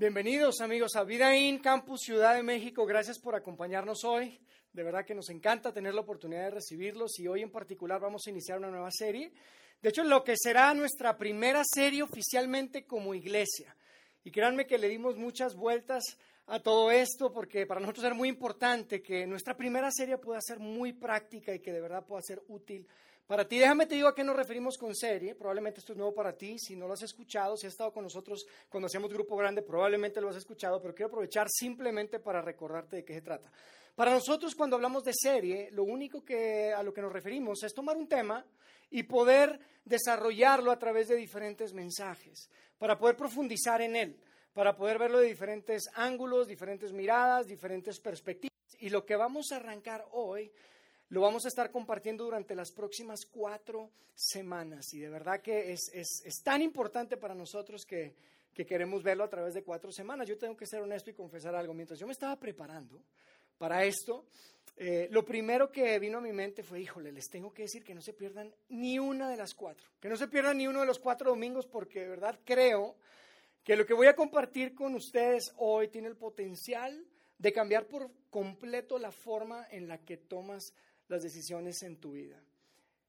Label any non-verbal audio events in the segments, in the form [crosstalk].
Bienvenidos amigos a Vida In Campus Ciudad de México. Gracias por acompañarnos hoy. De verdad que nos encanta tener la oportunidad de recibirlos y hoy en particular vamos a iniciar una nueva serie. De hecho, lo que será nuestra primera serie oficialmente como iglesia. Y créanme que le dimos muchas vueltas a todo esto porque para nosotros era muy importante que nuestra primera serie pueda ser muy práctica y que de verdad pueda ser útil para ti, déjame te digo a qué nos referimos con serie. Probablemente esto es nuevo para ti. Si no lo has escuchado, si has estado con nosotros cuando hacíamos grupo grande, probablemente lo has escuchado, pero quiero aprovechar simplemente para recordarte de qué se trata. Para nosotros, cuando hablamos de serie, lo único que a lo que nos referimos es tomar un tema y poder desarrollarlo a través de diferentes mensajes, para poder profundizar en él, para poder verlo de diferentes ángulos, diferentes miradas, diferentes perspectivas. Y lo que vamos a arrancar hoy lo vamos a estar compartiendo durante las próximas cuatro semanas y de verdad que es, tan importante para nosotros que, queremos verlo a través de cuatro semanas. Yo tengo que ser honesto y confesar algo. Mientras yo me estaba preparando para esto, eh, lo primero que vino a mi mente fue, híjole, les tengo que decir que no se pierdan ni una de las cuatro, que no se pierdan ni uno de los cuatro domingos porque de verdad creo que lo que voy a compartir con ustedes hoy tiene el potencial de cambiar por completo la forma en la que tomas las decisiones en tu vida.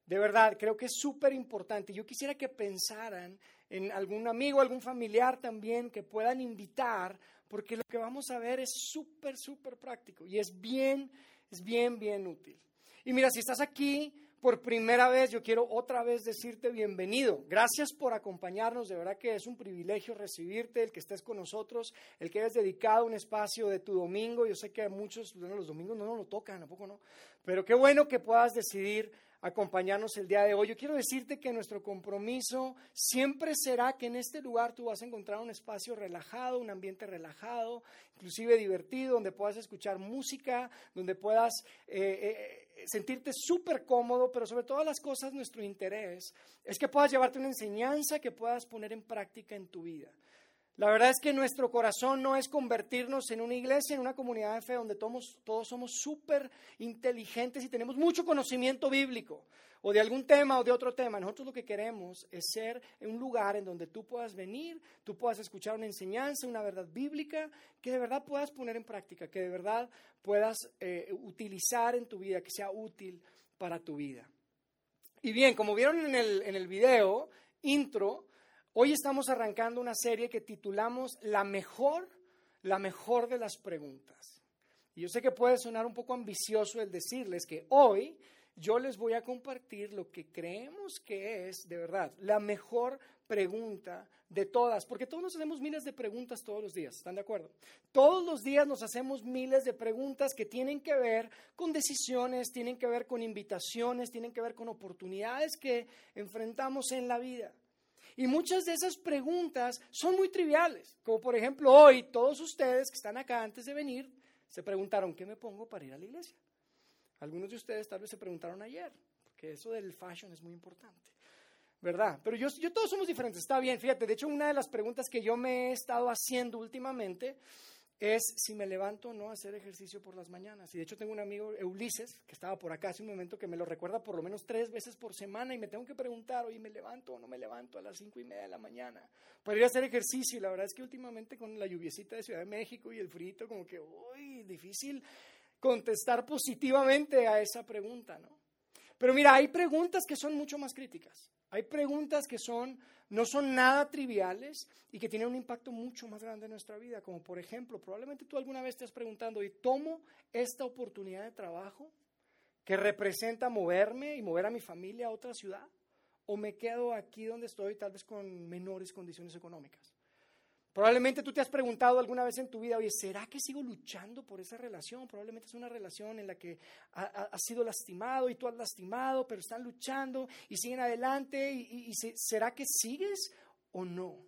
De verdad, creo que es súper importante. Yo quisiera que pensaran en algún amigo, algún familiar también que puedan invitar, porque lo que vamos a ver es súper, súper práctico y es bien, es bien, bien útil. Y mira, si estás aquí por primera vez, yo quiero otra vez decirte bienvenido. Gracias por acompañarnos. De verdad que es un privilegio recibirte, el que estés con nosotros, el que hayas dedicado un espacio de tu domingo. Yo sé que muchos los domingos no nos lo tocan, tampoco no. Pero qué bueno que puedas decidir acompañarnos el día de hoy. Yo quiero decirte que nuestro compromiso siempre será que en este lugar tú vas a encontrar un espacio relajado, un ambiente relajado, inclusive divertido, donde puedas escuchar música, donde puedas eh, eh, sentirte súper cómodo, pero sobre todas las cosas nuestro interés es que puedas llevarte una enseñanza que puedas poner en práctica en tu vida. La verdad es que nuestro corazón no es convertirnos en una iglesia, en una comunidad de fe donde todos, todos somos súper inteligentes y tenemos mucho conocimiento bíblico o de algún tema o de otro tema. Nosotros lo que queremos es ser un lugar en donde tú puedas venir, tú puedas escuchar una enseñanza, una verdad bíblica, que de verdad puedas poner en práctica, que de verdad puedas eh, utilizar en tu vida, que sea útil para tu vida. Y bien, como vieron en el, en el video intro, Hoy estamos arrancando una serie que titulamos La mejor, la mejor de las preguntas. Y yo sé que puede sonar un poco ambicioso el decirles que hoy yo les voy a compartir lo que creemos que es, de verdad, la mejor pregunta de todas, porque todos nos hacemos miles de preguntas todos los días, ¿están de acuerdo? Todos los días nos hacemos miles de preguntas que tienen que ver con decisiones, tienen que ver con invitaciones, tienen que ver con oportunidades que enfrentamos en la vida. Y muchas de esas preguntas son muy triviales, como por ejemplo hoy todos ustedes que están acá antes de venir se preguntaron, ¿qué me pongo para ir a la iglesia? Algunos de ustedes tal vez se preguntaron ayer, porque eso del fashion es muy importante, ¿verdad? Pero yo, yo todos somos diferentes, está bien, fíjate, de hecho una de las preguntas que yo me he estado haciendo últimamente es si me levanto o no a hacer ejercicio por las mañanas. Y de hecho tengo un amigo, Ulises, que estaba por acá hace un momento, que me lo recuerda por lo menos tres veces por semana y me tengo que preguntar, oye, ¿me levanto o no me levanto a las cinco y media de la mañana para hacer ejercicio? Y la verdad es que últimamente con la lluviecita de Ciudad de México y el frío, como que, uy, difícil contestar positivamente a esa pregunta, ¿no? Pero mira, hay preguntas que son mucho más críticas. Hay preguntas que son, no son nada triviales y que tienen un impacto mucho más grande en nuestra vida, como por ejemplo, probablemente tú alguna vez te has preguntado, ¿y tomo esta oportunidad de trabajo que representa moverme y mover a mi familia a otra ciudad? ¿O me quedo aquí donde estoy tal vez con menores condiciones económicas? Probablemente tú te has preguntado alguna vez en tu vida, oye, ¿será que sigo luchando por esa relación? Probablemente es una relación en la que has sido lastimado y tú has lastimado, pero están luchando y siguen adelante. ¿Y, será que sigues o no?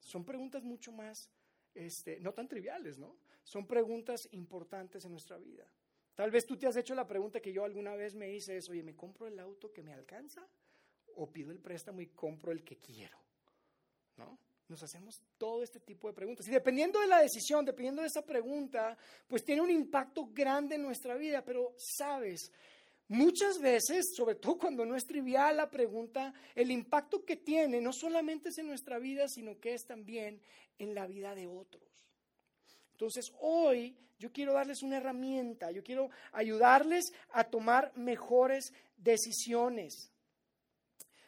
Son preguntas mucho más, este, no tan triviales, ¿no? Son preguntas importantes en nuestra vida. Tal vez tú te has hecho la pregunta que yo alguna vez me hice es, oye, ¿me compro el auto que me alcanza? ¿O pido el préstamo y compro el que quiero? ¿No? Nos hacemos todo este tipo de preguntas. Y dependiendo de la decisión, dependiendo de esa pregunta, pues tiene un impacto grande en nuestra vida. Pero, sabes, Muchas veces, sobre todo cuando no es trivial la pregunta, el impacto que tiene no solamente es en nuestra vida, sino que es también en la vida de otros. Entonces, hoy yo quiero darles una herramienta, yo quiero ayudarles a tomar mejores decisiones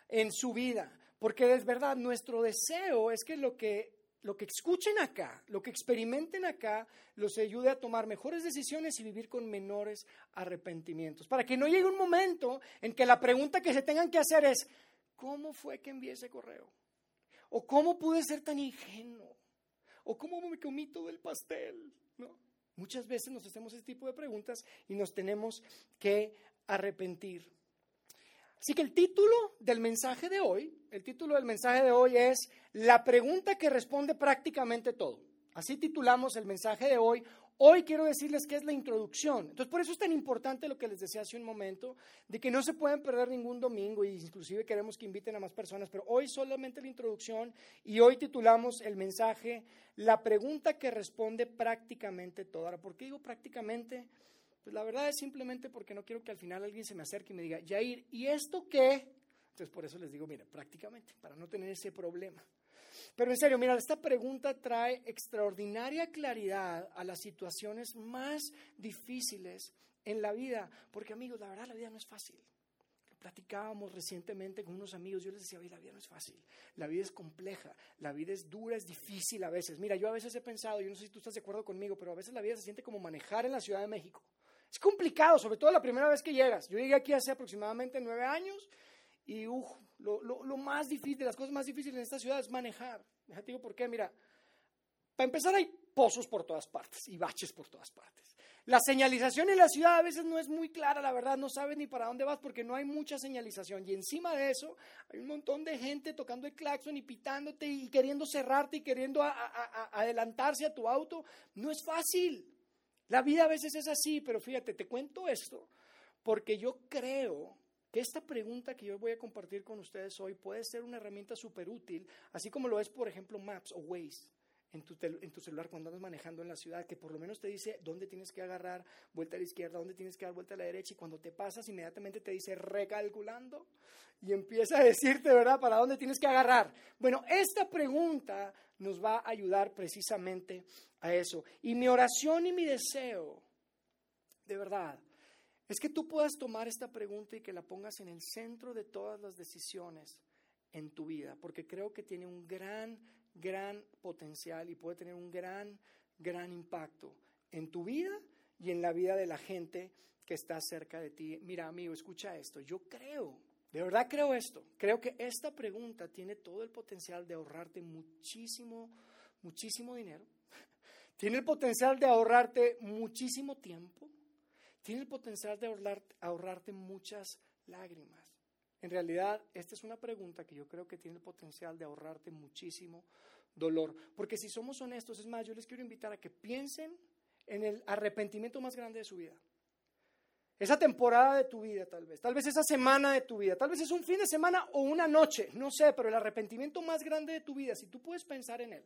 en su vida, porque es verdad, nuestro deseo es que lo que lo que escuchen acá, lo que experimenten acá, los ayude a tomar mejores decisiones y vivir con menores arrepentimientos. Para que no llegue un momento en que la pregunta que se tengan que hacer es, ¿cómo fue que envié ese correo? ¿O cómo pude ser tan ingenuo? ¿O cómo me comí todo el pastel? ¿No? Muchas veces nos hacemos ese tipo de preguntas y nos tenemos que arrepentir. Así que el título del mensaje de hoy, el título del mensaje de hoy es La pregunta que responde prácticamente todo. Así titulamos el mensaje de hoy. Hoy quiero decirles que es la introducción. Entonces, por eso es tan importante lo que les decía hace un momento, de que no se pueden perder ningún domingo y inclusive queremos que inviten a más personas, pero hoy solamente la introducción y hoy titulamos el mensaje La pregunta que responde prácticamente todo. Ahora, ¿por qué digo prácticamente? Pues la verdad es simplemente porque no quiero que al final alguien se me acerque y me diga, Jair, ¿y esto qué? Entonces por eso les digo, mira, prácticamente, para no tener ese problema. Pero en serio, mira, esta pregunta trae extraordinaria claridad a las situaciones más difíciles en la vida, porque amigos, la verdad la vida no es fácil. Platicábamos recientemente con unos amigos, yo les decía, la vida no es fácil, la vida es compleja, la vida es dura, es difícil a veces. Mira, yo a veces he pensado, yo no sé si tú estás de acuerdo conmigo, pero a veces la vida se siente como manejar en la Ciudad de México. Es complicado, sobre todo la primera vez que llegas. Yo llegué aquí hace aproximadamente nueve años y uh, lo, más difícil, las cosas más difíciles en esta ciudad es manejar. Déjate digo por qué, mira, para empezar hay pozos por todas partes y baches por todas partes. La señalización en la ciudad a veces no es muy clara, la verdad, no sabes ni para dónde vas porque no hay mucha señalización. Y encima de eso hay un montón de gente tocando el claxon y pitándote y queriendo cerrarte y queriendo adelantarse a tu auto. No es fácil. La vida a veces es así, pero fíjate, te cuento esto porque yo creo que esta pregunta que yo voy a compartir con ustedes hoy puede ser una herramienta súper útil, así como lo es, por ejemplo, Maps o Waze en tu, en tu, celular cuando andas manejando en la ciudad, que por lo menos te dice dónde tienes que agarrar vuelta a la izquierda, dónde tienes que dar vuelta a la derecha, y cuando te pasas inmediatamente te dice recalculando y empieza a decirte, ¿verdad?, para dónde tienes que agarrar. Bueno, esta pregunta nos va a ayudar precisamente a eso. Y mi oración y mi deseo, de verdad, es que tú puedas tomar esta pregunta y que la pongas en el centro de todas las decisiones en tu vida, porque creo que tiene un gran, gran potencial y puede tener un gran, gran impacto en tu vida y en la vida de la gente que está cerca de ti. Mira, amigo, escucha esto. Yo creo de verdad creo esto. Creo que esta pregunta tiene todo el potencial de ahorrarte muchísimo, muchísimo dinero. [laughs] Tiene el potencial de ahorrarte muchísimo tiempo. Tiene el potencial de ahorrarte muchas lágrimas. En realidad, esta es una pregunta que yo creo que tiene el potencial de ahorrarte muchísimo dolor. Porque si somos honestos, es más, yo les quiero invitar a que piensen en el arrepentimiento más grande de su vida. Esa temporada de tu vida tal vez, tal vez esa semana de tu vida, tal vez es un fin de semana o una noche, no sé, pero el arrepentimiento más grande de tu vida, si tú puedes pensar en él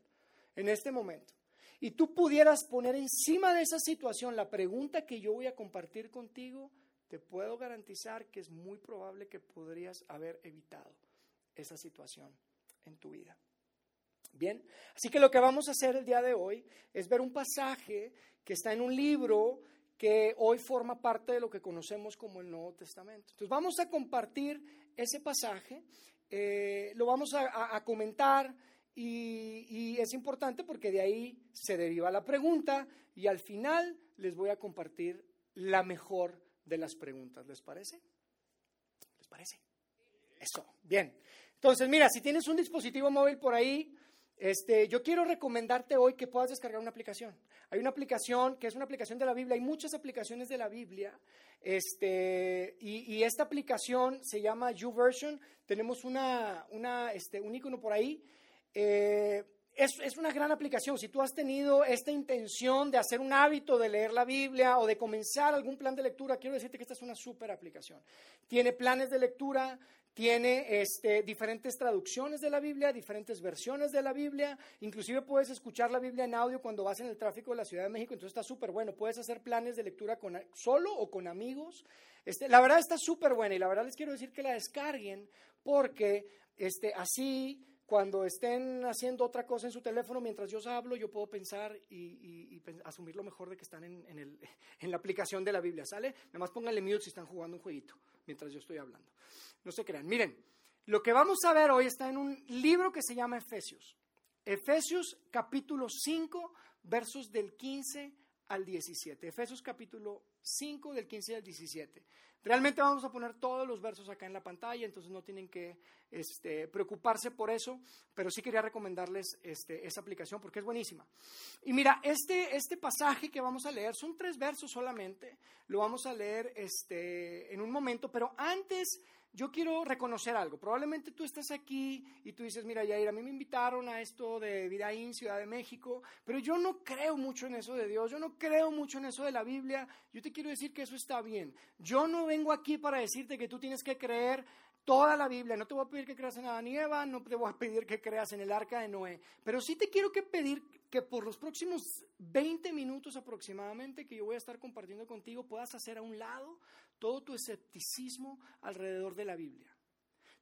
en este momento y tú pudieras poner encima de esa situación la pregunta que yo voy a compartir contigo, te puedo garantizar que es muy probable que podrías haber evitado esa situación en tu vida. Bien, así que lo que vamos a hacer el día de hoy es ver un pasaje que está en un libro que hoy forma parte de lo que conocemos como el Nuevo Testamento. Entonces vamos a compartir ese pasaje, eh, lo vamos a, comentar y, y, es importante porque de ahí se deriva la pregunta y al final les voy a compartir la mejor de las preguntas. ¿Les parece? ¿Les parece? Eso, bien. Entonces, mira, si tienes un dispositivo móvil por ahí, este, yo quiero recomendarte hoy que puedas descargar una aplicación. Hay una aplicación que es una aplicación de la Biblia, hay muchas aplicaciones de la Biblia, este, y, esta aplicación se llama YouVersion. Tenemos una, una, este, un icono por ahí. Eh, es, es, una gran aplicación. Si tú has tenido esta intención de hacer un hábito de leer la Biblia o de comenzar algún plan de lectura, quiero decirte que esta es una súper aplicación. Tiene planes de lectura, tiene este, diferentes traducciones de la Biblia, diferentes versiones de la Biblia, inclusive puedes escuchar la Biblia en audio cuando vas en el tráfico de la Ciudad de México, entonces está súper bueno, puedes hacer planes de lectura con, solo o con amigos, este, la verdad está súper buena y la verdad les quiero decir que la descarguen porque este, así cuando estén haciendo otra cosa en su teléfono, mientras yo hablo, yo puedo pensar y, asumir lo mejor de que están en, el, [laughs] en, la aplicación de la Biblia, ¿sale? Nada más pónganle mute si están jugando un jueguito mientras yo estoy hablando. No se crean. Miren, lo que vamos a ver hoy está en un libro que se llama Efesios. Efesios capítulo 5, versos del 15 al 17. Efesios capítulo 5 del 15 al 17. Realmente vamos a poner todos los versos acá en la pantalla, entonces no tienen que este, preocuparse por eso, pero sí quería recomendarles este, esa aplicación porque es buenísima. Y mira, este, este pasaje que vamos a leer son tres versos solamente, lo vamos a leer este, en un momento, pero antes yo quiero reconocer algo. Probablemente tú estás aquí y tú dices, mira, Yair, a mí me invitaron a esto de Vidaín, Ciudad de México, pero yo no creo mucho en eso de Dios, yo no creo mucho en eso de la Biblia. Yo te quiero decir que eso está bien. Yo no vengo aquí para decirte que tú tienes que creer toda la Biblia. No te voy a pedir que creas en Adán y Eva, no te voy a pedir que creas en el arca de Noé, pero sí te quiero que pedir que por los próximos 20 minutos aproximadamente que yo voy a estar compartiendo contigo puedas hacer a un lado todo tu escepticismo alrededor de la Biblia.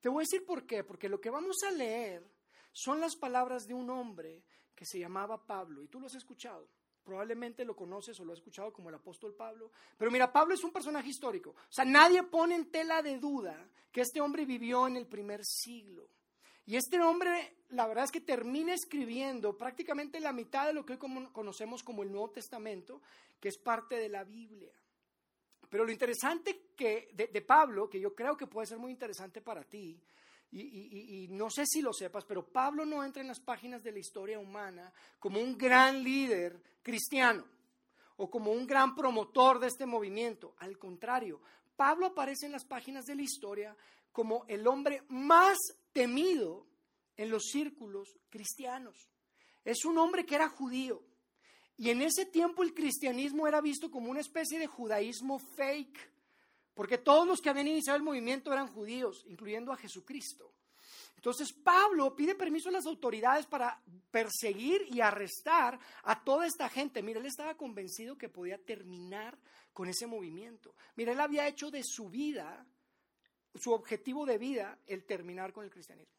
Te voy a decir por qué, porque lo que vamos a leer son las palabras de un hombre que se llamaba Pablo, y tú lo has escuchado. Probablemente lo conoces o lo has escuchado como el apóstol Pablo. Pero mira, Pablo es un personaje histórico. O sea, nadie pone en tela de duda que este hombre vivió en el primer siglo. Y este hombre, la verdad es que termina escribiendo prácticamente la mitad de lo que hoy conocemos como el Nuevo Testamento, que es parte de la Biblia. Pero lo interesante que, de, Pablo, que yo creo que puede ser muy interesante para ti, y, no sé si lo sepas, pero Pablo no entra en las páginas de la historia humana como un gran líder cristiano o como un gran promotor de este movimiento. Al contrario, Pablo aparece en las páginas de la historia como el hombre más temido en los círculos cristianos. Es un hombre que era judío, y en ese tiempo el cristianismo era visto como una especie de judaísmo fake, porque todos los que habían iniciado el movimiento eran judíos, incluyendo a Jesucristo. Entonces Pablo pide permiso a las autoridades para perseguir y arrestar a toda esta gente. Mira, él estaba convencido que podía terminar con ese movimiento. Mira, él había hecho de su vida, su objetivo de vida, el terminar con el cristianismo.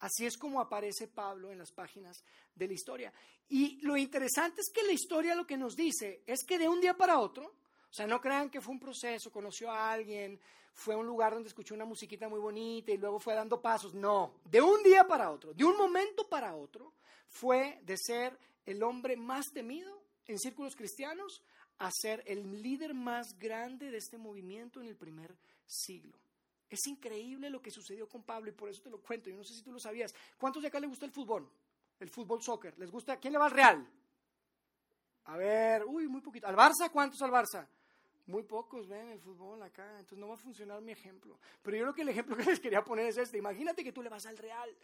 Así es como aparece Pablo en las páginas de la historia. Y lo interesante es que la historia lo que nos dice es que de un día para otro, o sea, no crean que fue un proceso, conoció a alguien, fue a un lugar donde escuchó una musiquita muy bonita y luego fue dando pasos. No, de un día para otro, de un momento para otro, fue de ser el hombre más temido en círculos cristianos a ser el líder más grande de este movimiento en el primer siglo. Es increíble lo que sucedió con Pablo y por eso te lo cuento. Yo no sé si tú lo sabías. ¿Cuántos de acá le gusta el fútbol? El fútbol soccer. ¿Les gusta? ¿Quién le va al Real? A ver, uy, muy poquito. ¿Al Barça? ¿Cuántos al Barça? Muy pocos ven el fútbol acá, entonces no va a funcionar mi ejemplo. Pero yo creo que el ejemplo [laughs] que les quería poner es este. Imagínate que tú le vas al Real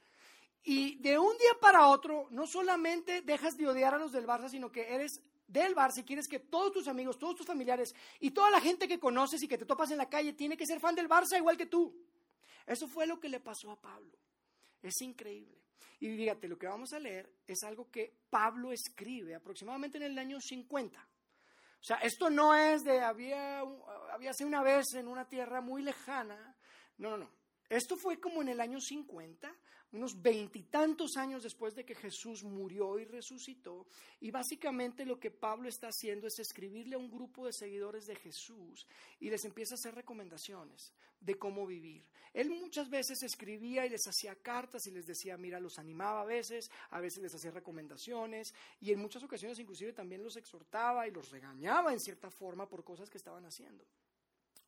y de un día para otro no solamente dejas de odiar a los del Barça, sino que eres del bar, si quieres que todos tus amigos, todos tus familiares y toda la gente que conoces y que te topas en la calle tiene que ser fan del Barça igual que tú. Eso fue lo que le pasó a Pablo. Es increíble. Y fíjate, lo que vamos a leer es algo que Pablo escribe aproximadamente en el año 50. O sea, esto no es de había, había sido una vez en una tierra muy lejana. No, no, no. Esto fue como en el año 50, unos veintitantos años después de que Jesús murió y resucitó. Y básicamente lo que Pablo está haciendo es escribirle a un grupo de seguidores de Jesús y les empieza a hacer recomendaciones de cómo vivir. Él muchas veces escribía y les hacía cartas y les decía, mira, los animaba a veces, a veces les hacía recomendaciones y en muchas ocasiones inclusive también los exhortaba y los regañaba en cierta forma por cosas que estaban haciendo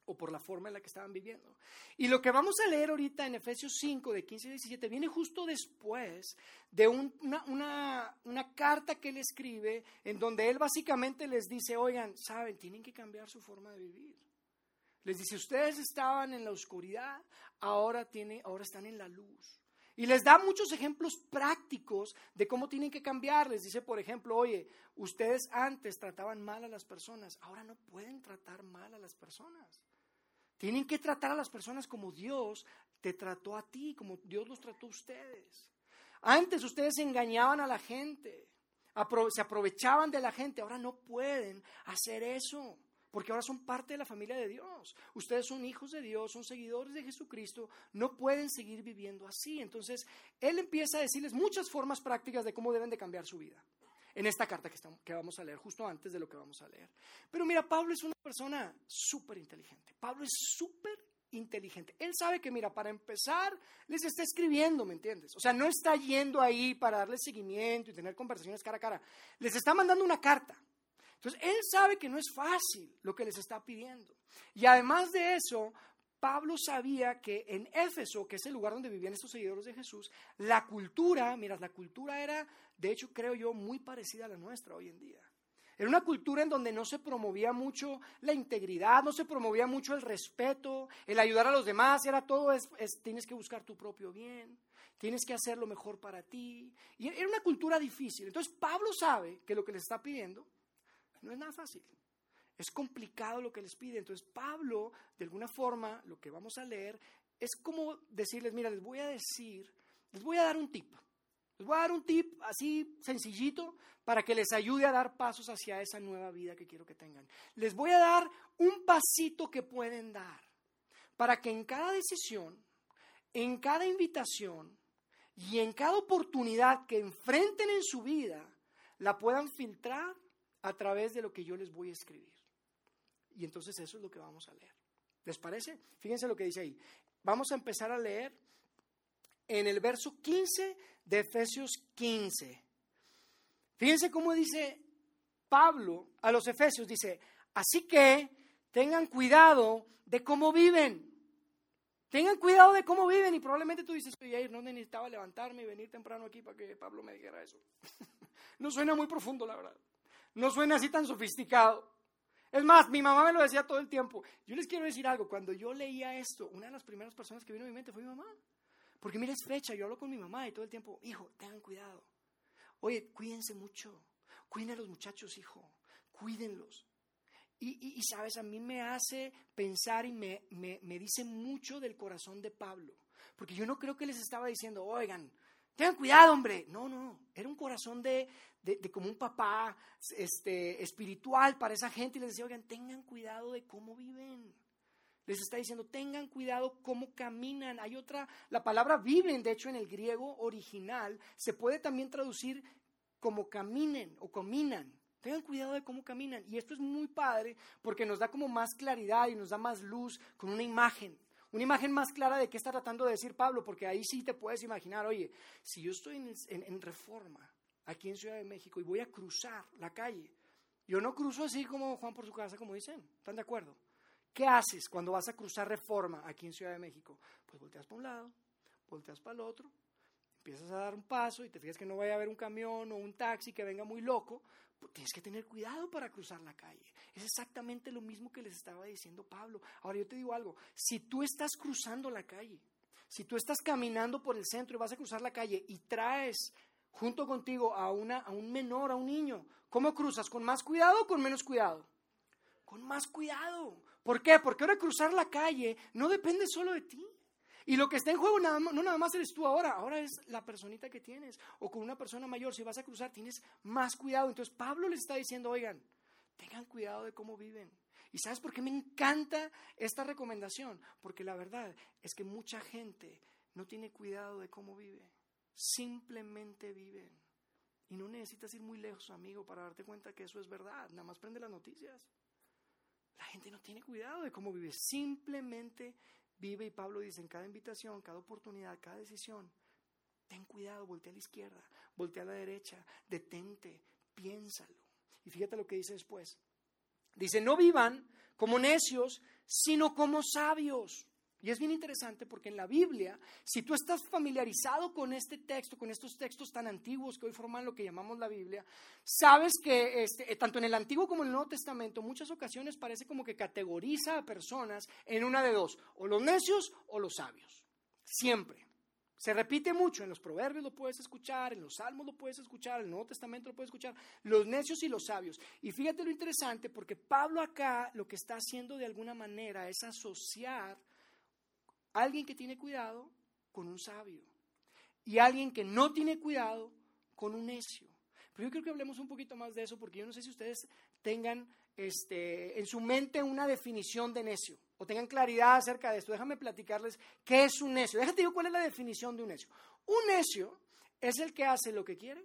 o por la forma en la que estaban viviendo. Y lo que vamos a leer ahorita en Efesios 5, de 15 y 17, viene justo después de una, una, carta que él escribe en donde él básicamente les dice, oigan, saben, tienen que cambiar su forma de vivir. Les dice, ustedes estaban en la oscuridad, ahora, tiene, ahora están en la luz. Y les da muchos ejemplos prácticos de cómo tienen que cambiar. Les dice, por ejemplo, oye, ustedes antes trataban mal a las personas, ahora no pueden tratar mal a las personas. Tienen que tratar a las personas como Dios te trató a ti, como Dios los trató a ustedes. Antes ustedes engañaban a la gente, se aprovechaban de la gente, ahora no pueden hacer eso, porque ahora son parte de la familia de Dios. Ustedes son hijos de Dios, son seguidores de Jesucristo, no pueden seguir viviendo así. Entonces, Él empieza a decirles muchas formas prácticas de cómo deben de cambiar su vida en esta carta que, estamos, que vamos a leer, justo antes de lo que vamos a leer. Pero mira, Pablo es una persona súper inteligente. Pablo es súper inteligente. Él sabe que, mira, para empezar, les está escribiendo, ¿me entiendes? O sea, no está yendo ahí para darle seguimiento y tener conversaciones cara a cara. Les está mandando una carta. Entonces, él sabe que no es fácil lo que les está pidiendo. Y además de eso, Pablo sabía que en Éfeso, que es el lugar donde vivían estos seguidores de Jesús, la cultura, mira, la cultura era, de hecho, creo yo, muy parecida a la nuestra hoy en día. Era una cultura en donde no se promovía mucho la integridad, no se promovía mucho el respeto, el ayudar a los demás, era todo, es, tienes que buscar tu propio bien, tienes que hacer lo mejor para ti. Y era una cultura difícil. Entonces Pablo sabe que lo que les está pidiendo no es nada fácil. Es complicado lo que les pide. Entonces Pablo, de alguna forma, lo que vamos a leer es como decirles, mira, les voy a decir, les voy a dar un tip. Les voy a dar un tip así sencillito para que les ayude a dar pasos hacia esa nueva vida que quiero que tengan. Les voy a dar un pasito que pueden dar para que en cada decisión, en cada invitación y en cada oportunidad que enfrenten en su vida, la puedan filtrar a través de lo que yo les voy a escribir. Y entonces eso es lo que vamos a leer. ¿Les parece? Fíjense lo que dice ahí. Vamos a empezar a leer en el verso 15 de Efesios 15. Fíjense cómo dice Pablo a los Efesios. Dice, así que tengan cuidado de cómo viven. Tengan cuidado de cómo viven y probablemente tú dices, oye, no necesitaba levantarme y venir temprano aquí para que Pablo me dijera eso. [laughs] no suena muy profundo, la verdad. No suena así tan sofisticado. Es más, mi mamá me lo decía todo el tiempo. Yo les quiero decir algo, cuando yo leía esto, una de las primeras personas que vino a mi mente fue mi mamá. Porque mira, es fecha, yo hablo con mi mamá y todo el tiempo, hijo, tengan cuidado. Oye, cuídense mucho, cuiden a los muchachos, hijo, cuídenlos. Y, sabes, a mí me hace pensar y me, me, me dice mucho del corazón de Pablo. Porque yo no creo que les estaba diciendo, oigan, tengan cuidado, hombre. No, no, era un corazón de, de, como un papá este, espiritual para esa gente y les decía, oigan, tengan cuidado de cómo viven. Les está diciendo, tengan cuidado cómo caminan. Hay otra, la palabra viven, de hecho, en el griego original, se puede también traducir como caminen o caminan. Tengan cuidado de cómo caminan. Y esto es muy padre porque nos da como más claridad y nos da más luz con una imagen. Una imagen más clara de qué está tratando de decir Pablo, porque ahí sí te puedes imaginar, oye, si yo estoy en reforma, aquí en Ciudad de México y voy a cruzar la calle. Yo no cruzo así como Juan por su casa, como dicen. ¿Están de acuerdo? ¿Qué haces cuando vas a cruzar reforma aquí en Ciudad de México? Pues volteas para un lado, volteas para el otro, empiezas a dar un paso y te fijas que no vaya a haber un camión o un taxi que venga muy loco. Pues tienes que tener cuidado para cruzar la calle. Es exactamente lo mismo que les estaba diciendo Pablo. Ahora yo te digo algo, si tú estás cruzando la calle, si tú estás caminando por el centro y vas a cruzar la calle y traes junto contigo a, una, a un menor, a un niño. ¿Cómo cruzas? ¿Con más cuidado o con menos cuidado? Con más cuidado. ¿Por qué? Porque ahora cruzar la calle no depende solo de ti. Y lo que está en juego no nada más eres tú ahora, ahora es la personita que tienes. O con una persona mayor, si vas a cruzar, tienes más cuidado. Entonces Pablo les está diciendo, oigan, tengan cuidado de cómo viven. ¿Y sabes por qué me encanta esta recomendación? Porque la verdad es que mucha gente no tiene cuidado de cómo vive simplemente viven. Y no necesitas ir muy lejos, amigo, para darte cuenta que eso es verdad. Nada más prende las noticias. La gente no tiene cuidado de cómo vive, simplemente vive. Y Pablo dice, en cada invitación, cada oportunidad, cada decisión, ten cuidado, voltea a la izquierda, voltea a la derecha, detente, piénsalo. Y fíjate lo que dice después. Dice, no vivan como necios, sino como sabios. Y es bien interesante porque en la Biblia, si tú estás familiarizado con este texto, con estos textos tan antiguos que hoy forman lo que llamamos la Biblia, sabes que este, eh, tanto en el Antiguo como en el Nuevo Testamento, muchas ocasiones parece como que categoriza a personas en una de dos, o los necios o los sabios. Siempre. Se repite mucho, en los proverbios lo puedes escuchar, en los salmos lo puedes escuchar, en el Nuevo Testamento lo puedes escuchar, los necios y los sabios. Y fíjate lo interesante, porque Pablo acá lo que está haciendo de alguna manera es asociar alguien que tiene cuidado con un sabio y alguien que no tiene cuidado con un necio. Pero yo creo que hablemos un poquito más de eso, porque yo no sé si ustedes tengan este, en su mente una definición de necio o tengan claridad acerca de esto, déjame platicarles qué es un necio. Déjate yo cuál es la definición de un necio. Un necio es el que hace lo que quiere,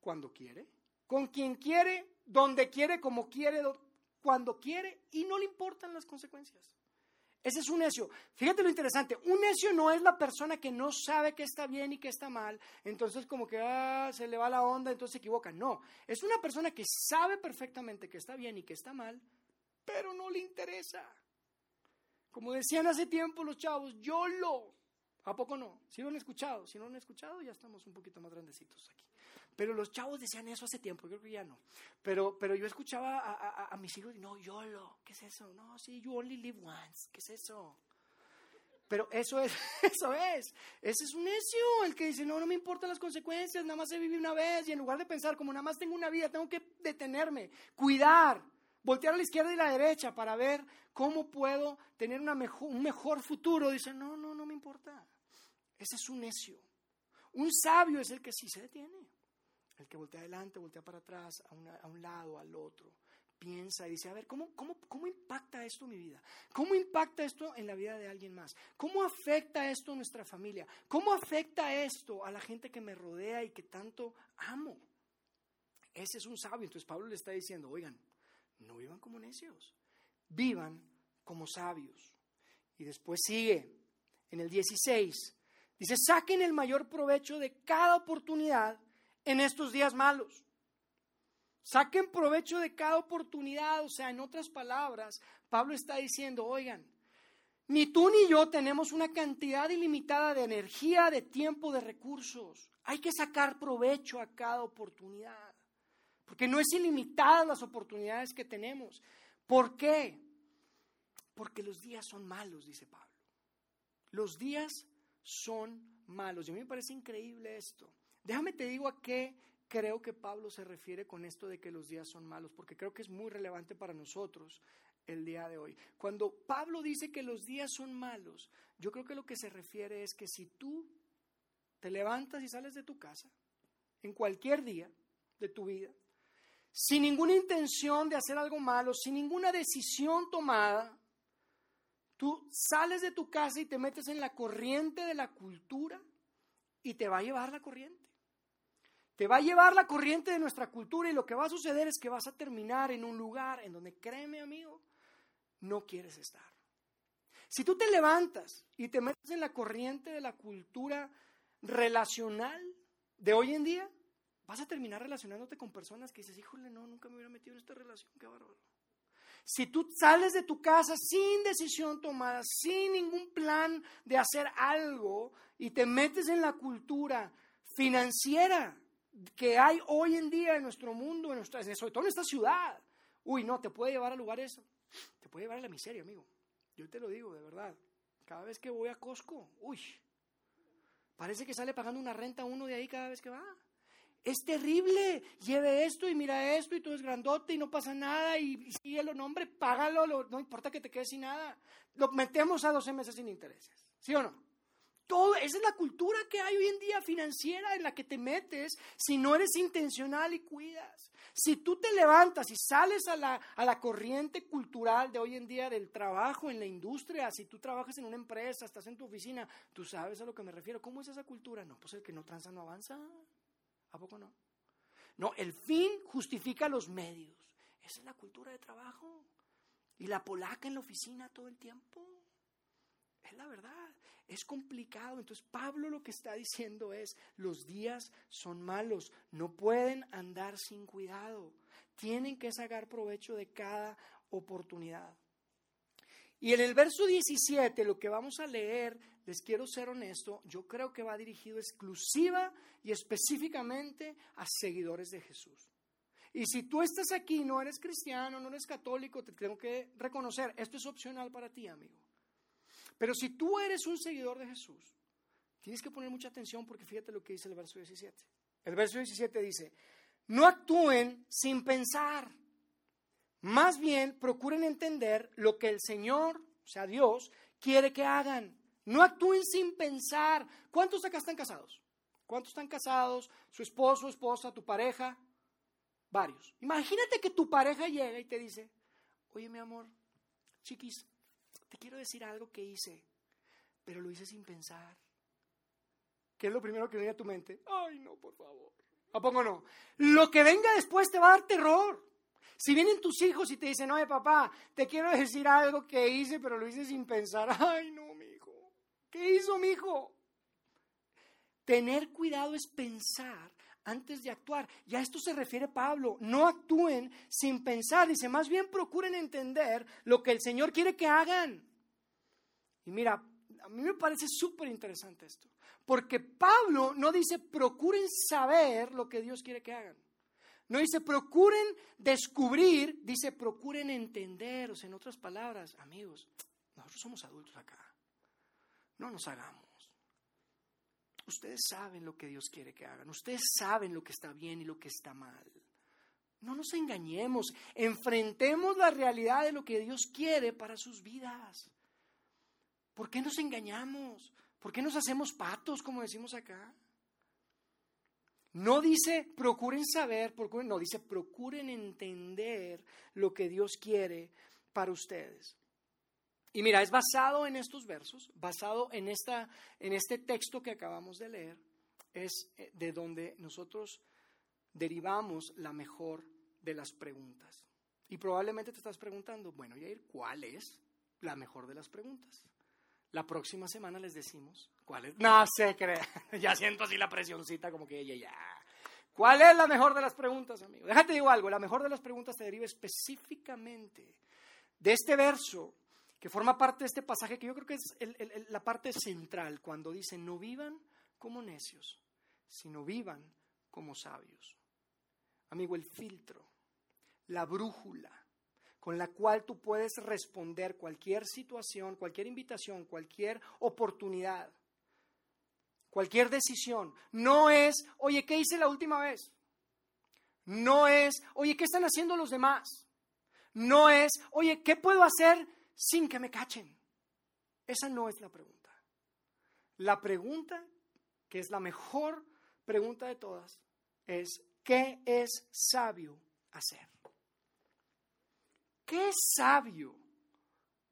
cuando quiere, con quien quiere, donde quiere, como quiere, cuando quiere, y no le importan las consecuencias. Ese es un necio. Fíjate lo interesante, un necio no es la persona que no sabe qué está bien y qué está mal, entonces como que ah, se le va la onda, entonces se equivoca. No, es una persona que sabe perfectamente qué está bien y qué está mal, pero no le interesa. Como decían hace tiempo los chavos, yo lo. ¿A poco no? Si lo han escuchado, si no lo han escuchado, ya estamos un poquito más grandecitos aquí. Pero los chavos decían eso hace tiempo, creo que ya no. Pero, pero yo escuchaba a, mis hijos, no, YOLO, ¿qué es eso? No, sí, you only live once, ¿qué es eso? Pero eso es, [laughs] eso es. Ese es un necio, el que dice, no, no me importan las consecuencias, nada más se vive una vez y en lugar de pensar como nada más tengo una vida, tengo que detenerme, cuidar, voltear a la izquierda y a la derecha para ver cómo puedo tener una mejor, un mejor futuro. Dice, no, no, no me importa. Ese es un necio. Un sabio es el que sí se detiene. El que voltea adelante, voltea para atrás, a, un lado, al otro. Piensa y dice, a ver, ¿cómo, cómo, ¿cómo impacta esto mi vida? ¿Cómo impacta esto en la vida de alguien más? ¿Cómo afecta esto a nuestra familia? ¿Cómo afecta esto a la gente que me rodea y que tanto amo? Ese es un sabio. Entonces Pablo le está diciendo, oigan, no vivan como necios, vivan como sabios. Y después sigue en el 16, dice, saquen el mayor provecho de cada oportunidad en estos días malos. Saquen provecho de cada oportunidad, o sea, en otras palabras, Pablo está diciendo, oigan, ni tú ni yo tenemos una cantidad ilimitada de energía, de tiempo, de recursos. Hay que sacar provecho a cada oportunidad. Porque no es ilimitada las oportunidades que tenemos. ¿Por qué? Porque los días son malos, dice Pablo. Los días son malos. Y a mí me parece increíble esto. Déjame te digo a qué creo que Pablo se refiere con esto de que los días son malos, porque creo que es muy relevante para nosotros el día de hoy. Cuando Pablo dice que los días son malos, yo creo que lo que se refiere es que si tú te levantas y sales de tu casa, en cualquier día de tu vida, sin ninguna intención de hacer algo malo, sin ninguna decisión tomada, tú sales de tu casa y te metes en la corriente de la cultura y te va a llevar la corriente. Te va a llevar la corriente de nuestra cultura y lo que va a suceder es que vas a terminar en un lugar en donde, créeme amigo, no quieres estar. Si tú te levantas y te metes en la corriente de la cultura relacional de hoy en día, vas a terminar relacionándote con personas que dices, híjole, no, nunca me hubiera metido en esta relación, qué bárbaro. Si tú sales de tu casa sin decisión tomada, sin ningún plan de hacer algo y te metes en la cultura financiera que hay hoy en día en nuestro mundo, en nuestra, sobre todo en esta ciudad, uy, no, te puede llevar a lugares, te puede llevar a la miseria, amigo. Yo te lo digo, de verdad. Cada vez que voy a Costco, uy, parece que sale pagando una renta uno de ahí cada vez que va. Es terrible. Lleve esto y mira esto y todo es grandote y no pasa nada y, si el nombre, págalo, no importa que te quedes sin nada. Lo metemos a 12 meses sin intereses. ¿Sí o no? Todo, esa es la cultura que hay hoy en día financiera en la que te metes si no eres intencional y cuidas. Si tú te levantas y sales a la, a la corriente cultural de hoy en día del trabajo en la industria, si tú trabajas en una empresa, estás en tu oficina, tú sabes a lo que me refiero. ¿Cómo es esa cultura? No, pues el que no tranza no avanza. ¿A poco no? No, el fin justifica los medios. Esa es la cultura de trabajo. Y la polaca en la oficina todo el tiempo. Es la verdad. Es complicado. Entonces Pablo lo que está diciendo es, los días son malos. No pueden andar sin cuidado. Tienen que sacar provecho de cada oportunidad. Y en el verso 17, lo que vamos a leer, les quiero ser honesto, yo creo que va dirigido exclusiva y específicamente a seguidores de Jesús. Y si tú estás aquí, no eres cristiano, no eres católico, te tengo que reconocer, esto es opcional para ti, amigo. Pero si tú eres un seguidor de Jesús, Tienes que poner mucha atención porque fíjate lo que dice el verso 17. El verso 17 dice, no actúen sin pensar. Más bien procuren entender lo que el Señor, o sea, Dios, quiere que hagan. No actúen sin pensar. ¿Cuántos acá están casados? ¿Cuántos están casados? Su esposo, esposa, tu pareja. Varios. Imagínate que tu pareja llega y te dice, oye mi amor, chiquis, te quiero decir algo que hice, pero lo hice sin pensar. ¿Qué es lo primero que viene a tu mente? Ay, no, por favor. ¿A no? Lo que venga después te va a dar terror. Si vienen tus hijos y te dicen, oye papá, te quiero decir algo que hice, pero lo hice sin pensar. [laughs] Ay, no, mi hijo. ¿Qué hizo mi hijo? Tener cuidado es pensar antes de actuar. Y a esto se refiere Pablo. No actúen sin pensar. Dice, más bien procuren entender lo que el Señor quiere que hagan. Y mira, a mí me parece súper interesante esto. Porque Pablo no dice procuren saber lo que Dios quiere que hagan. No dice procuren descubrir, dice procuren entender. O sea, en otras palabras, amigos, nosotros somos adultos acá. No nos hagamos. Ustedes saben lo que Dios quiere que hagan. Ustedes saben lo que está bien y lo que está mal. No nos engañemos. Enfrentemos la realidad de lo que Dios quiere para sus vidas. ¿Por qué nos engañamos? ¿Por qué nos hacemos patos, como decimos acá? No dice procuren saber, no, dice procuren entender lo que Dios quiere para ustedes. Y mira, es basado en estos versos, basado en, esta, en este texto que acabamos de leer, es eh, de donde nosotros derivamos la mejor de las preguntas. Y probablemente te estás preguntando, bueno, Yair, ¿cuál es la mejor de las preguntas? La próxima semana les decimos cuál es. No se [laughs] ya siento así la presioncita como que ella ya. ¿Cuál es la mejor de las preguntas, amigo? Déjate digo algo. La mejor de las preguntas te deriva específicamente de este verso que forma parte de este pasaje que yo creo que es la parte central cuando dice no vivan como necios, sino vivan como sabios. Amigo, el filtro, la brújula, con la cual tú puedes responder cualquier situación, cualquier invitación, cualquier oportunidad, cualquier decisión. No es, oye, ¿qué hice la última vez? No es, oye, ¿qué están haciendo los demás? No es, oye, ¿qué puedo hacer sin que me cachen? Esa no es la pregunta. La pregunta, que es la mejor pregunta de todas, es, ¿qué es sabio hacer? ¿Qué es sabio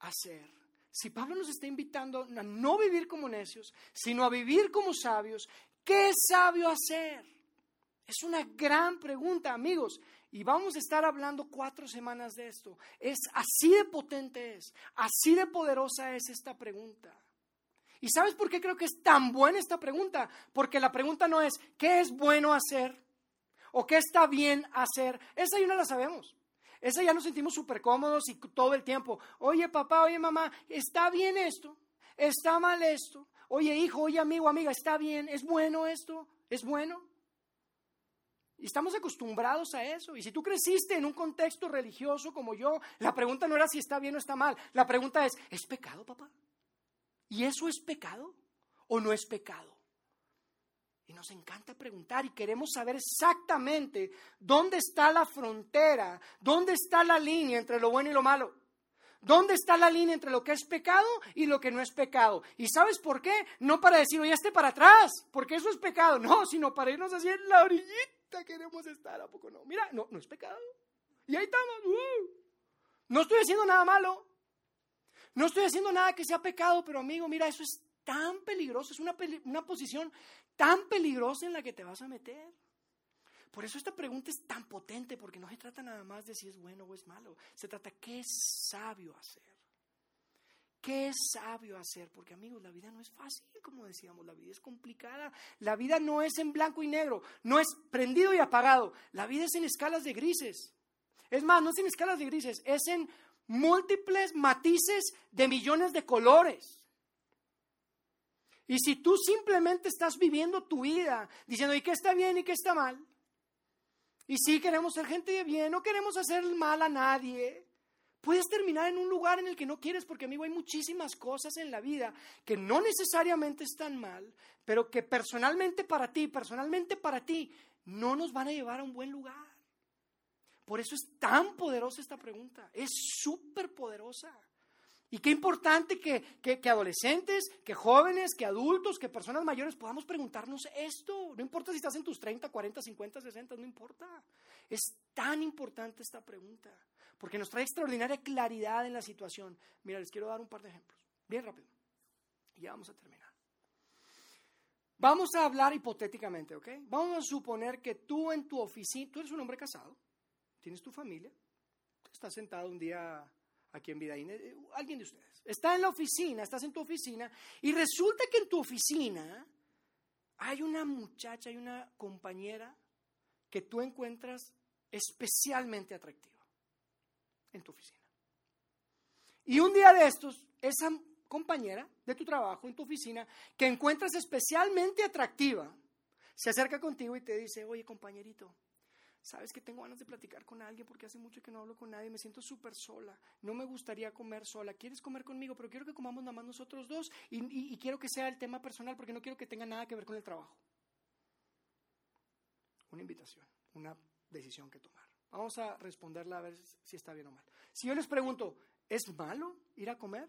hacer? Si Pablo nos está invitando a no vivir como necios, sino a vivir como sabios, ¿qué es sabio hacer? Es una gran pregunta, amigos. Y vamos a estar hablando cuatro semanas de esto. Es así de potente es, así de poderosa es esta pregunta. ¿Y sabes por qué creo que es tan buena esta pregunta? Porque la pregunta no es ¿qué es bueno hacer? o ¿qué está bien hacer? Esa ya no la sabemos. Esa ya nos sentimos súper cómodos y todo el tiempo. Oye papá, oye mamá, ¿está bien esto? ¿Está mal esto? Oye hijo, oye amigo, amiga, ¿está bien? ¿Es bueno esto? ¿Es bueno? Y estamos acostumbrados a eso. Y si tú creciste en un contexto religioso como yo, la pregunta no era si está bien o está mal. La pregunta es, ¿es pecado, papá? ¿Y eso es pecado o no es pecado? Y nos encanta preguntar y queremos saber exactamente dónde está la frontera, dónde está la línea entre lo bueno y lo malo. ¿Dónde está la línea entre lo que es pecado y lo que no es pecado? ¿Y sabes por qué? No para decir, oye, esté para atrás, porque eso es pecado. No, sino para irnos en la orillita queremos estar, ¿a poco no? Mira, no, no es pecado. Y ahí estamos. Uh. No estoy haciendo nada malo. No estoy haciendo nada que sea pecado, pero amigo, mira, eso es tan peligroso, es una, una posición tan peligrosa en la que te vas a meter. Por eso esta pregunta es tan potente, porque no se trata nada más de si es bueno o es malo. Se trata qué es sabio hacer. ¿Qué es sabio hacer? Porque amigos, la vida no es fácil, como decíamos, la vida es complicada. La vida no es en blanco y negro, no es prendido y apagado. La vida es en escalas de grises. Es más, no es en escalas de grises, es en múltiples matices de millones de colores. Y si tú simplemente estás viviendo tu vida diciendo, ¿y qué está bien y qué está mal? Y sí queremos ser gente de bien, no queremos hacer mal a nadie, Puedes terminar en un lugar en el que no quieres, porque amigo, hay muchísimas cosas en la vida que no necesariamente están mal, pero que personalmente para ti, personalmente para ti, no nos van a llevar a un buen lugar. Por eso es tan poderosa esta pregunta, es súper poderosa. Y qué importante que, que, adolescentes, que jóvenes, que adultos, que personas mayores podamos preguntarnos esto. No importa si estás en tus 30, 40, 50, 60, no importa. Es tan importante esta pregunta, porque nos trae extraordinaria claridad en la situación. Mira, les quiero dar un par de ejemplos, bien rápido. Y ya vamos a terminar. Vamos a hablar hipotéticamente, ¿ok? Vamos a suponer que tú en tu oficina, tú eres un hombre casado, tienes tu familia, estás sentado un día aquí en Vidaín, eh, alguien de ustedes, está en la oficina, estás en tu oficina, y resulta que en tu oficina hay una muchacha, hay una compañera que tú encuentras especialmente atractiva en tu oficina. Y un día de estos, esa compañera de tu trabajo en tu oficina, que encuentras especialmente atractiva, se acerca contigo y te dice, oye compañerito, sabes que tengo ganas de platicar con alguien porque hace mucho que no hablo con nadie, me siento súper sola, no me gustaría comer sola, quieres comer conmigo, pero quiero que comamos nada más nosotros dos y, quiero que sea el tema personal porque no quiero que tenga nada que ver con el trabajo. Una invitación, una decisión que tomar. Vamos a responderla a ver si está bien o mal. Si yo les pregunto, ¿es malo ir a comer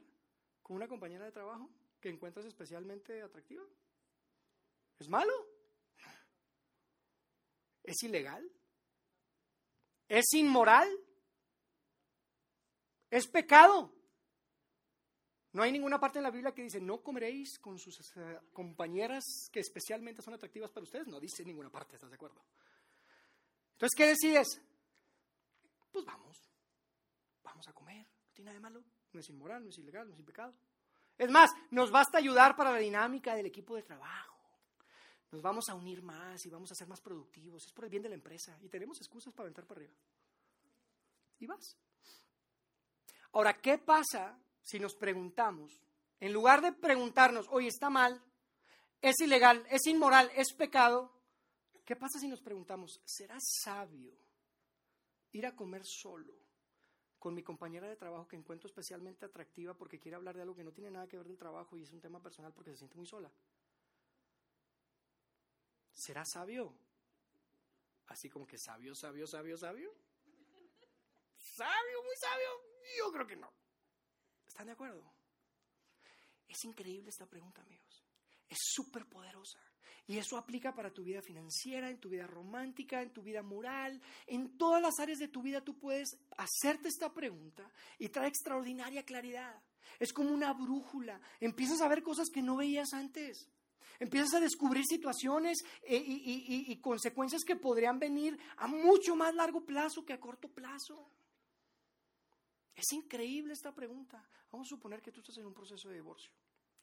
con una compañera de trabajo que encuentras especialmente atractiva? ¿Es malo? ¿Es ilegal? ¿Es inmoral? ¿Es pecado? No hay ninguna parte en la Biblia que dice, no comeréis con sus eh, compañeras que especialmente son atractivas para ustedes. No dice ninguna parte, ¿estás de acuerdo? Entonces, ¿qué decides? Pues vamos, vamos a comer, no tiene nada de malo, no es inmoral, no es ilegal, no es pecado. Es más, nos basta ayudar para la dinámica del equipo de trabajo nos vamos a unir más y vamos a ser más productivos. Es por el bien de la empresa y tenemos excusas para aventar para arriba. Y vas. Ahora, ¿qué pasa si nos preguntamos, en lugar de preguntarnos, oye, está mal, es ilegal, es inmoral, es pecado, ¿qué pasa si nos preguntamos, ¿será sabio ir a comer solo con mi compañera de trabajo que encuentro especialmente atractiva porque quiere hablar de algo que no tiene nada que ver del trabajo y es un tema personal porque se siente muy sola? ¿Será sabio? Así como que sabio, sabio, sabio, sabio. Sabio, muy sabio. Yo creo que no. ¿Están de acuerdo? Es increíble esta pregunta, amigos. Es súper poderosa. Y eso aplica para tu vida financiera, en tu vida romántica, en tu vida moral. En todas las áreas de tu vida tú puedes hacerte esta pregunta y trae extraordinaria claridad. Es como una brújula. Empiezas a ver cosas que no veías antes. Empiezas a descubrir situaciones eh, y, consecuencias que podrían venir a mucho más largo plazo que a corto plazo. Es increíble esta pregunta. Vamos a suponer que tú estás en un proceso de divorcio.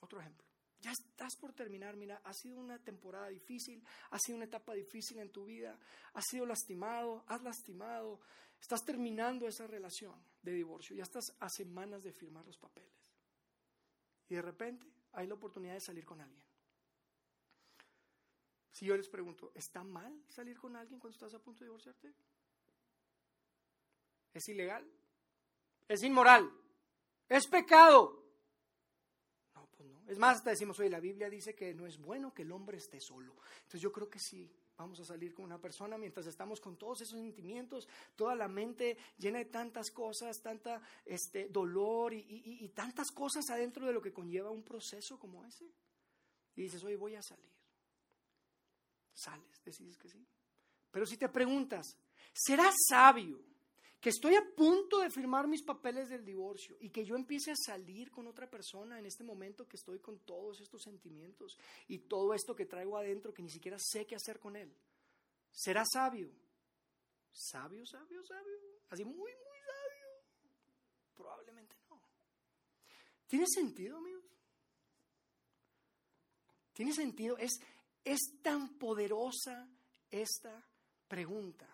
Otro ejemplo. Ya estás por terminar, mira, ha sido una temporada difícil, ha sido una etapa difícil en tu vida, has sido lastimado, has lastimado, estás terminando esa relación de divorcio, ya estás a semanas de firmar los papeles. Y de repente hay la oportunidad de salir con alguien. Si yo les pregunto, ¿está mal salir con alguien cuando estás a punto de divorciarte? ¿Es ilegal? ¿Es inmoral? ¿Es pecado? Es más, hasta decimos, oye, la Biblia dice que no es bueno que el hombre esté solo. Entonces yo creo que sí, vamos a salir con una persona mientras estamos con todos esos sentimientos, toda la mente llena de tantas cosas, tanta este, dolor y, y tantas cosas adentro de lo que conlleva un proceso como ese. Y dices, oye, voy a salir sales, decides que sí. Pero si te preguntas, ¿será sabio que estoy a punto de firmar mis papeles del divorcio y que yo empiece a salir con otra persona en este momento que estoy con todos estos sentimientos y todo esto que traigo adentro que ni siquiera sé qué hacer con él? ¿Será sabio? ¿Sabio, sabio, sabio? Así muy, muy sabio. Probablemente no. ¿Tiene sentido, amigos? ¿Tiene sentido? Es, es tan poderosa esta pregunta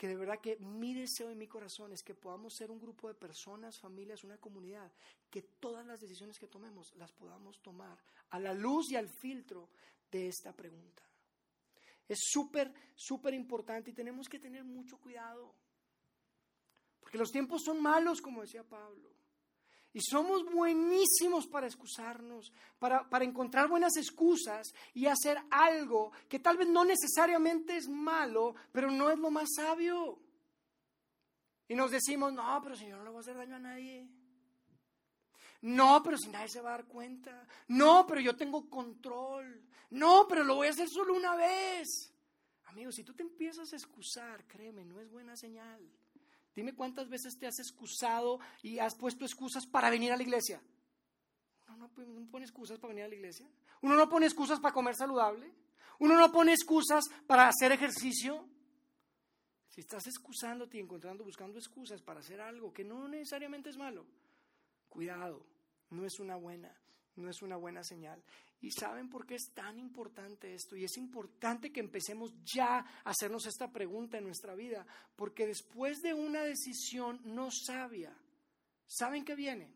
que de verdad que mi deseo en mi corazón es que podamos ser un grupo de personas, familias, una comunidad, que todas las decisiones que tomemos las podamos tomar a la luz y al filtro de esta pregunta. Es súper, súper importante y tenemos que tener mucho cuidado. Porque los tiempos son malos, como decía Pablo. Y somos buenísimos para excusarnos, para, para, encontrar buenas excusas y hacer algo que tal vez no necesariamente es malo, pero no es lo más sabio. Y nos decimos, no, pero si yo no le voy a hacer daño a nadie. No, pero si nadie se va a dar cuenta. No, pero yo tengo control. No, pero lo voy a hacer solo una vez. Amigo, si tú te empiezas a excusar, créeme, no es buena señal. Dime cuántas veces te has excusado y has puesto excusas para venir a la iglesia. Uno no pone excusas para venir a la iglesia. Uno no pone excusas para comer saludable. Uno no pone excusas para hacer ejercicio. Si estás excusándote y encontrando, buscando excusas para hacer algo que no necesariamente es malo, cuidado, no es una buena, no es una buena señal. ¿Y saben por qué es tan importante esto? Y es importante que empecemos ya a hacernos esta pregunta en nuestra vida, porque después de una decisión no sabia, ¿saben qué viene?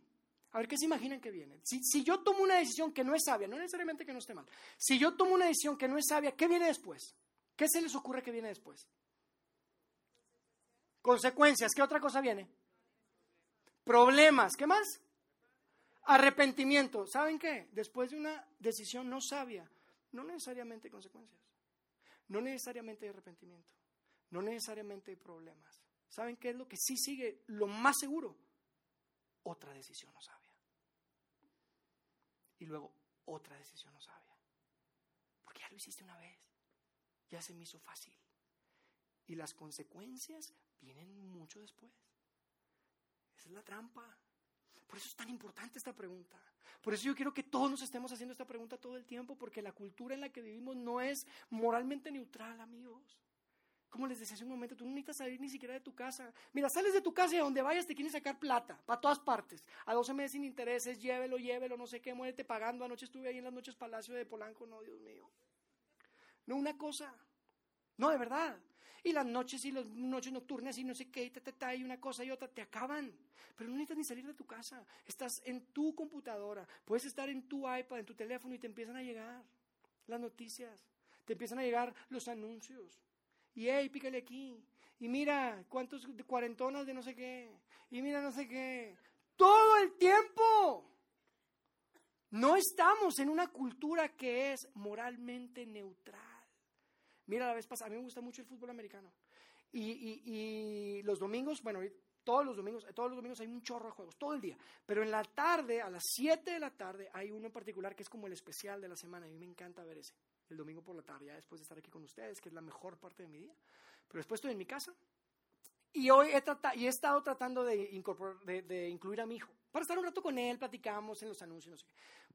A ver, ¿qué se imaginan que viene? Si, si, yo tomo una decisión que no es sabia, no necesariamente que no esté mal, si yo tomo una decisión que no es sabia, ¿qué viene después? ¿Qué se les ocurre que viene después? Consecuencias, ¿qué otra cosa viene? Problemas, ¿qué más? Arrepentimiento. ¿Saben qué? Después de una decisión no sabia, no necesariamente hay consecuencias. No necesariamente hay arrepentimiento. No necesariamente hay problemas. ¿Saben qué es lo que sí sigue? Lo más seguro. Otra decisión no sabia. Y luego otra decisión no sabia. Porque ya lo hiciste una vez. Ya se me hizo fácil. Y las consecuencias vienen mucho después. Esa es la trampa. Por eso es tan importante esta pregunta. Por eso yo quiero que todos nos estemos haciendo esta pregunta todo el tiempo, porque la cultura en la que vivimos no es moralmente neutral, amigos. Como les decía hace un momento, tú no necesitas salir ni siquiera de tu casa. Mira, sales de tu casa y a donde vayas te quieren sacar plata, para todas partes. A 12 meses sin intereses, llévelo, llévelo, no sé qué, muérete pagando. Anoche estuve ahí en las noches Palacio de Polanco, no, Dios mío. No, una cosa. No, de verdad y las noches y las noches nocturnas y no sé qué, y, y una cosa y otra, te acaban. Pero no necesitas ni salir de tu casa. Estás en tu computadora, puedes estar en tu iPad, en tu teléfono y te empiezan a llegar las noticias, te empiezan a llegar los anuncios. Y hey, pícale aquí. Y mira, cuántos cuarentonas de no sé qué. Y mira, no sé qué. Todo el tiempo. No estamos en una cultura que es moralmente neutral. Mira, la vez pasada, a mí me gusta mucho el fútbol americano. Y, los domingos, bueno, todos los domingos, todos los domingos hay un chorro de juegos, todo el día. Pero en la tarde, a las 7 de la tarde, hay uno en particular que es como el especial de la semana. A mí me encanta ver ese, el domingo por la tarde, ya después de estar aquí con ustedes, que es la mejor parte de mi día. Pero después estoy en mi casa y hoy he, tratado, y he estado tratando de, incorporar, de, incluir a mi hijo. Para estar un rato con él, platicamos en los anuncios, no sé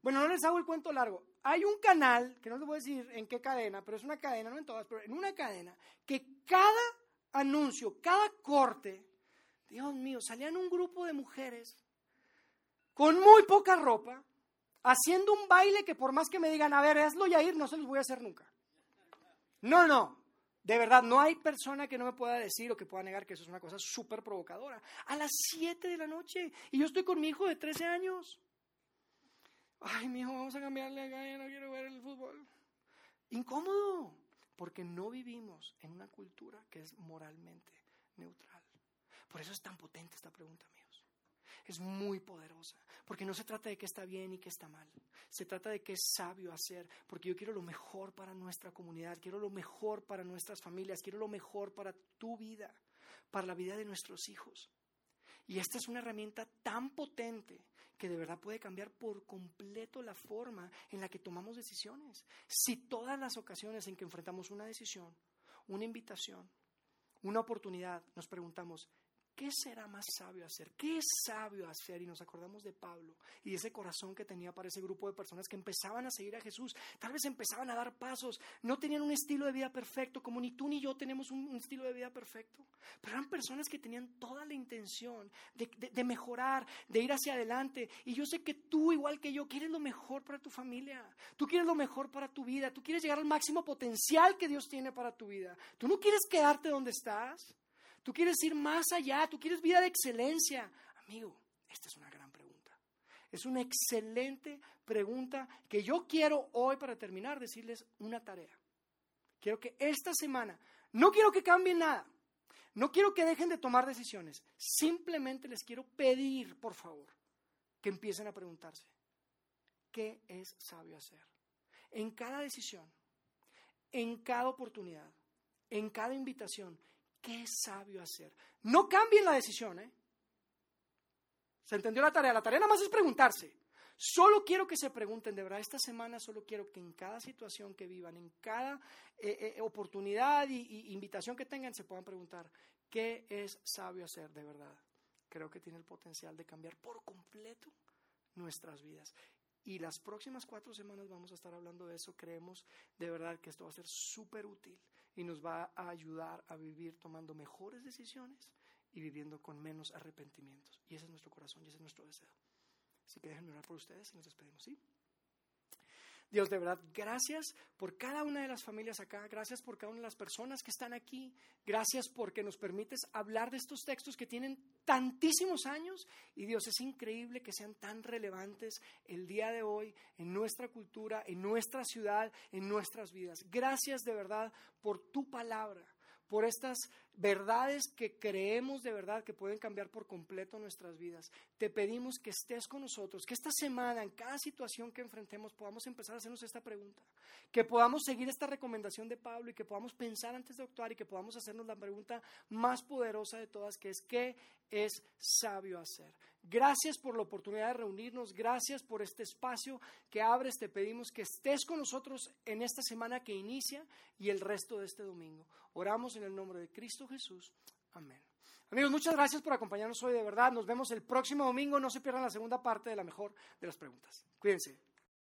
Bueno, no les hago el cuento largo. Hay un canal, que no les voy a decir en qué cadena, pero es una cadena, no en todas, pero en una cadena, que cada anuncio, cada corte, Dios mío, salían un grupo de mujeres con muy poca ropa, haciendo un baile que por más que me digan, a ver, hazlo ir, no se los voy a hacer nunca. No, no, de verdad, no hay persona que no me pueda decir o que pueda negar que eso es una cosa súper provocadora. A las 7 de la noche. Y yo estoy con mi hijo de 13 años. Ay, mi hijo, vamos a cambiarle acá, no quiero ver el fútbol. Incómodo, porque no vivimos en una cultura que es moralmente neutral. Por eso es tan potente esta pregunta, amigos. Es muy poderosa. Porque no se trata de qué está bien y qué está mal. Se trata de qué es sabio hacer. Porque yo quiero lo mejor para nuestra comunidad, quiero lo mejor para nuestras familias, quiero lo mejor para tu vida, para la vida de nuestros hijos. Y esta es una herramienta tan potente que de verdad puede cambiar por completo la forma en la que tomamos decisiones. Si todas las ocasiones en que enfrentamos una decisión, una invitación, una oportunidad, nos preguntamos, ¿Qué será más sabio hacer? ¿Qué es sabio hacer? Y nos acordamos de Pablo y ese corazón que tenía para ese grupo de personas que empezaban a seguir a Jesús. Tal vez empezaban a dar pasos. No tenían un estilo de vida perfecto, como ni tú ni yo tenemos un, estilo de vida perfecto. Pero eran personas que tenían toda la intención de, de mejorar, de ir hacia adelante. Y yo sé que tú, igual que yo, quieres lo mejor para tu familia. Tú quieres lo mejor para tu vida. Tú quieres llegar al máximo potencial que Dios tiene para tu vida. Tú no quieres quedarte donde estás. Tú quieres ir más allá, tú quieres vida de excelencia. Amigo, esta es una gran pregunta. Es una excelente pregunta que yo quiero hoy para terminar decirles una tarea. Quiero que esta semana, no quiero que cambien nada. No quiero que dejen de tomar decisiones. Simplemente les quiero pedir, por favor, que empiecen a preguntarse, ¿qué es sabio hacer? En cada decisión, en cada oportunidad, en cada invitación, ¿qué es sabio hacer? No cambien la decisión, ¿eh? ¿Se entendió la tarea? La tarea nada más es preguntarse. Solo quiero que se pregunten, de verdad, esta semana solo quiero que en cada situación que vivan, en cada eh, eh, oportunidad y, invitación que tengan, se puedan preguntar, ¿qué es sabio hacer de verdad? Creo que tiene el potencial de cambiar por completo nuestras vidas. Y las próximas cuatro semanas vamos a estar hablando de eso. Creemos de verdad que esto va a ser súper útil y nos va a ayudar a vivir tomando mejores decisiones y viviendo con menos arrepentimientos. Y ese es nuestro corazón y ese es nuestro deseo. Así que déjenme orar por ustedes y nos despedimos, ¿sí? Dios, de verdad, gracias por cada una de las familias acá, gracias por cada una de las personas que están aquí, gracias porque nos permites hablar de estos textos que tienen tantísimos años y Dios, es increíble que sean tan relevantes el día de hoy en nuestra cultura, en nuestra ciudad, en nuestras vidas. Gracias de verdad por tu palabra por estas verdades que creemos de verdad que pueden cambiar por completo nuestras vidas. Te pedimos que estés con nosotros, que esta semana, en cada situación que enfrentemos, podamos empezar a hacernos esta pregunta, que podamos seguir esta recomendación de Pablo y que podamos pensar antes de actuar y que podamos hacernos la pregunta más poderosa de todas, que es ¿qué es sabio hacer? Gracias por la oportunidad de reunirnos, gracias por este espacio que abres, te pedimos que estés con nosotros en esta semana que inicia y el resto de este domingo. Oramos en el nombre de Cristo Jesús. Amén. Amigos, muchas gracias por acompañarnos hoy de verdad. Nos vemos el próximo domingo. No se pierdan la segunda parte de la mejor de las preguntas. Cuídense.